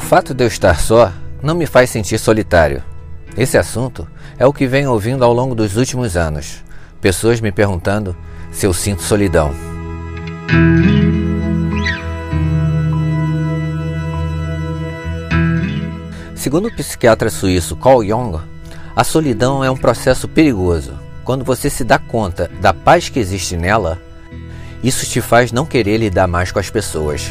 O fato de eu estar só não me faz sentir solitário. Esse assunto é o que venho ouvindo ao longo dos últimos anos. Pessoas me perguntando se eu sinto solidão. Segundo o psiquiatra suíço Carl Jung, a solidão é um processo perigoso. Quando você se dá conta da paz que existe nela, isso te faz não querer lidar mais com as pessoas.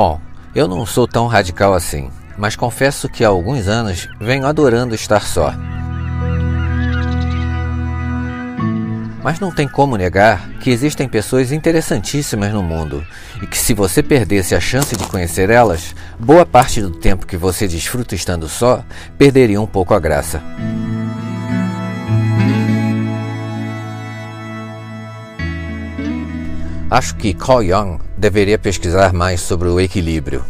Bom, eu não sou tão radical assim, mas confesso que há alguns anos venho adorando estar só. Mas não tem como negar que existem pessoas interessantíssimas no mundo e que, se você perdesse a chance de conhecer elas, boa parte do tempo que você desfruta estando só perderia um pouco a graça. Acho que Carl Jung deveria pesquisar mais sobre o equilíbrio.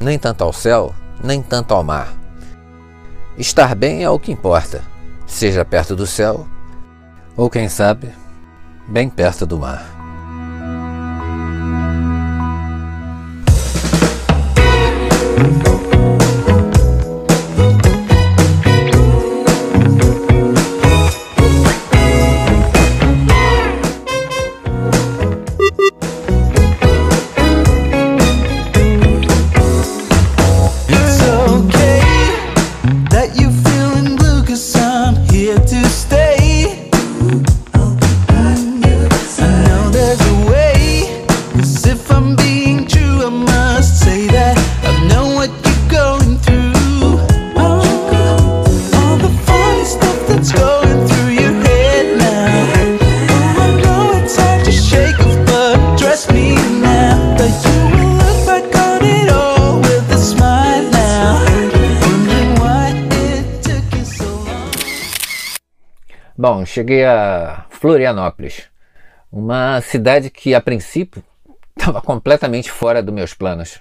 Nem tanto ao céu, nem tanto ao mar. Estar bem é o que importa, seja perto do céu ou quem sabe, bem perto do mar. Cheguei a Florianópolis, uma cidade que a princípio estava completamente fora dos meus planos.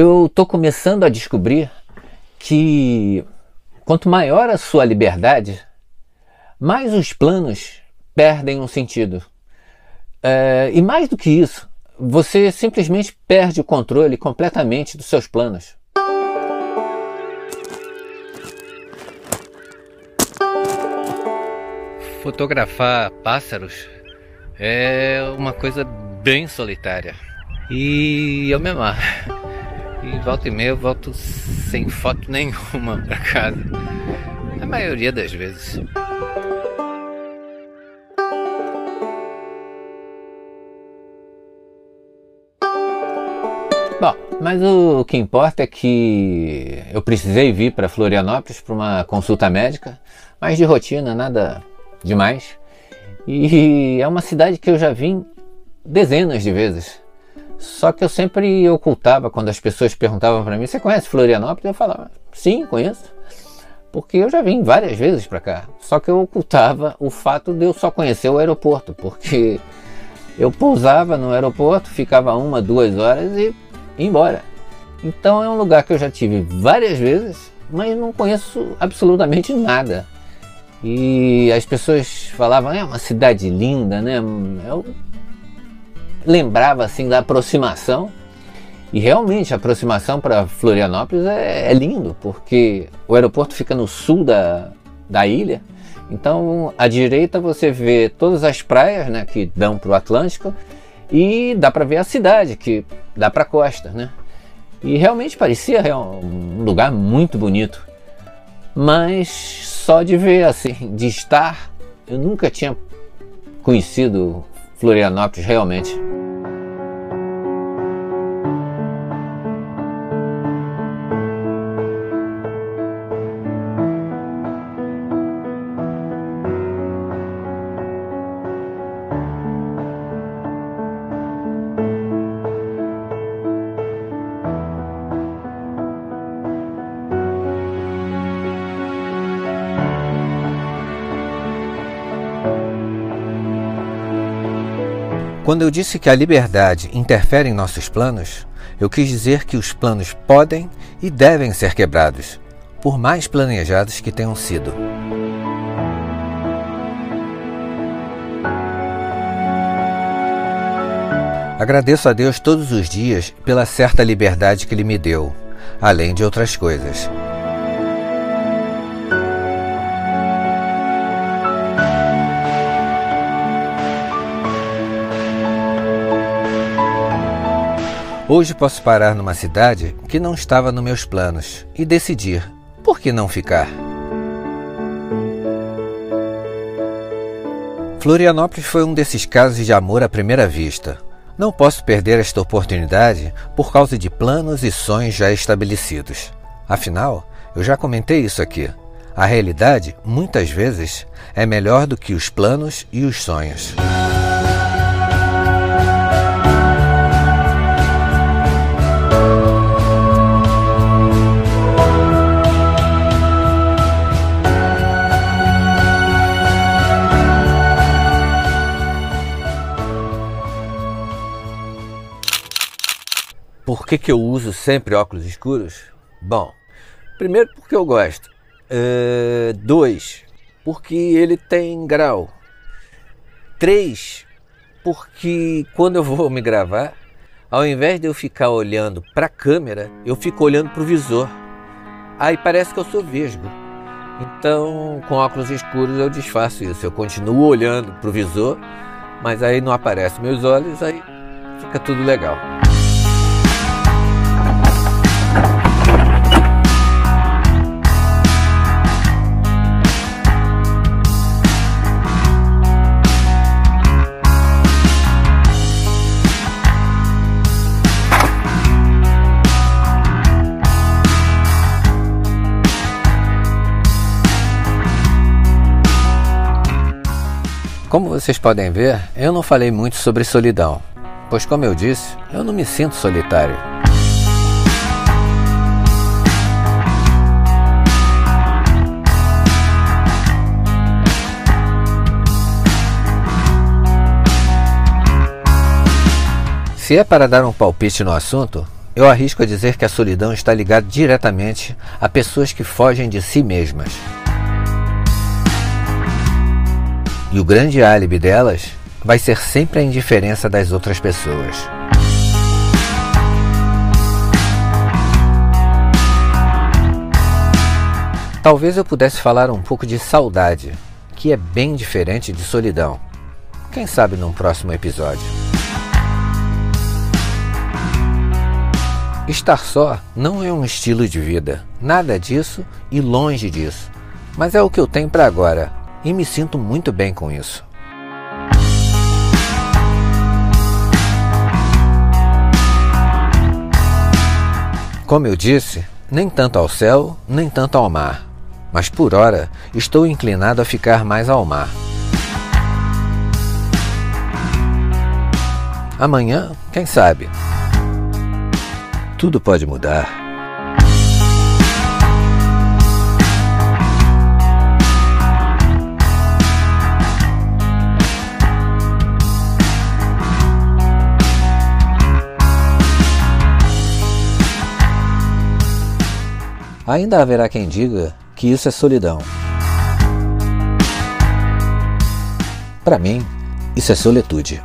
Eu estou começando a descobrir que quanto maior a sua liberdade, mais os planos perdem um sentido. É, e mais do que isso, você simplesmente perde o controle completamente dos seus planos. Fotografar pássaros é uma coisa bem solitária. E eu me amarro. E volta e meia eu volto sem foto nenhuma pra casa. A maioria das vezes. Bom, mas o que importa é que eu precisei vir para Florianópolis para uma consulta médica, mas de rotina, nada demais. E é uma cidade que eu já vim dezenas de vezes. Só que eu sempre ocultava quando as pessoas perguntavam para mim: Você conhece Florianópolis? Eu falava: Sim, conheço. Porque eu já vim várias vezes para cá. Só que eu ocultava o fato de eu só conhecer o aeroporto. Porque eu pousava no aeroporto, ficava uma, duas horas e ia embora. Então é um lugar que eu já tive várias vezes, mas não conheço absolutamente nada. E as pessoas falavam, é uma cidade linda, né? Eu lembrava assim da aproximação. E realmente a aproximação para Florianópolis é, é, lindo, porque o aeroporto fica no sul da, da ilha. Então, à direita você vê todas as praias né, que dão para o Atlântico e dá para ver a cidade que dá para a costa. Né? E realmente parecia um lugar muito bonito. Mas só de ver, assim, de estar, eu nunca tinha conhecido Florianópolis realmente. Quando eu disse que a liberdade interfere em nossos planos, eu quis dizer que os planos podem e devem ser quebrados, por mais planejados que tenham sido. Agradeço a Deus todos os dias pela certa liberdade que Ele me deu, além de outras coisas. Hoje posso parar numa cidade que não estava nos meus planos e decidir por que não ficar. Florianópolis foi um desses casos de amor à primeira vista. Não posso perder esta oportunidade por causa de planos e sonhos já estabelecidos. Afinal, eu já comentei isso aqui. A realidade, muitas vezes, é melhor do que os planos e os sonhos. Por que, eu uso sempre óculos escuros? Bom, primeiro porque eu gosto. Uh, dois, porque ele tem grau. Três, porque quando eu vou me gravar, ao invés de eu ficar olhando para a câmera, eu fico olhando para o visor. Aí parece que eu sou vesgo. Então, com óculos escuros eu disfarço isso. Eu continuo olhando para o visor, mas aí não aparecem meus olhos, aí fica tudo legal. Como vocês podem ver, eu não falei muito sobre solidão, pois, como eu disse, eu não me sinto solitário. Se é para dar um palpite no assunto, eu arrisco a dizer que a solidão está ligada diretamente a pessoas que fogem de si mesmas. E o grande álibi delas vai ser sempre a indiferença das outras pessoas. Talvez eu pudesse falar um pouco de saudade, que é bem diferente de solidão. Quem sabe num próximo episódio. Estar só não é um estilo de vida, nada disso e longe disso. Mas é o que eu tenho para agora e me sinto muito bem com isso. Como eu disse, nem tanto ao céu, nem tanto ao mar, mas por hora estou inclinado a ficar mais ao mar. Amanhã, quem sabe? Tudo pode mudar. Ainda haverá quem diga que isso é solidão. Para mim, isso é solitude.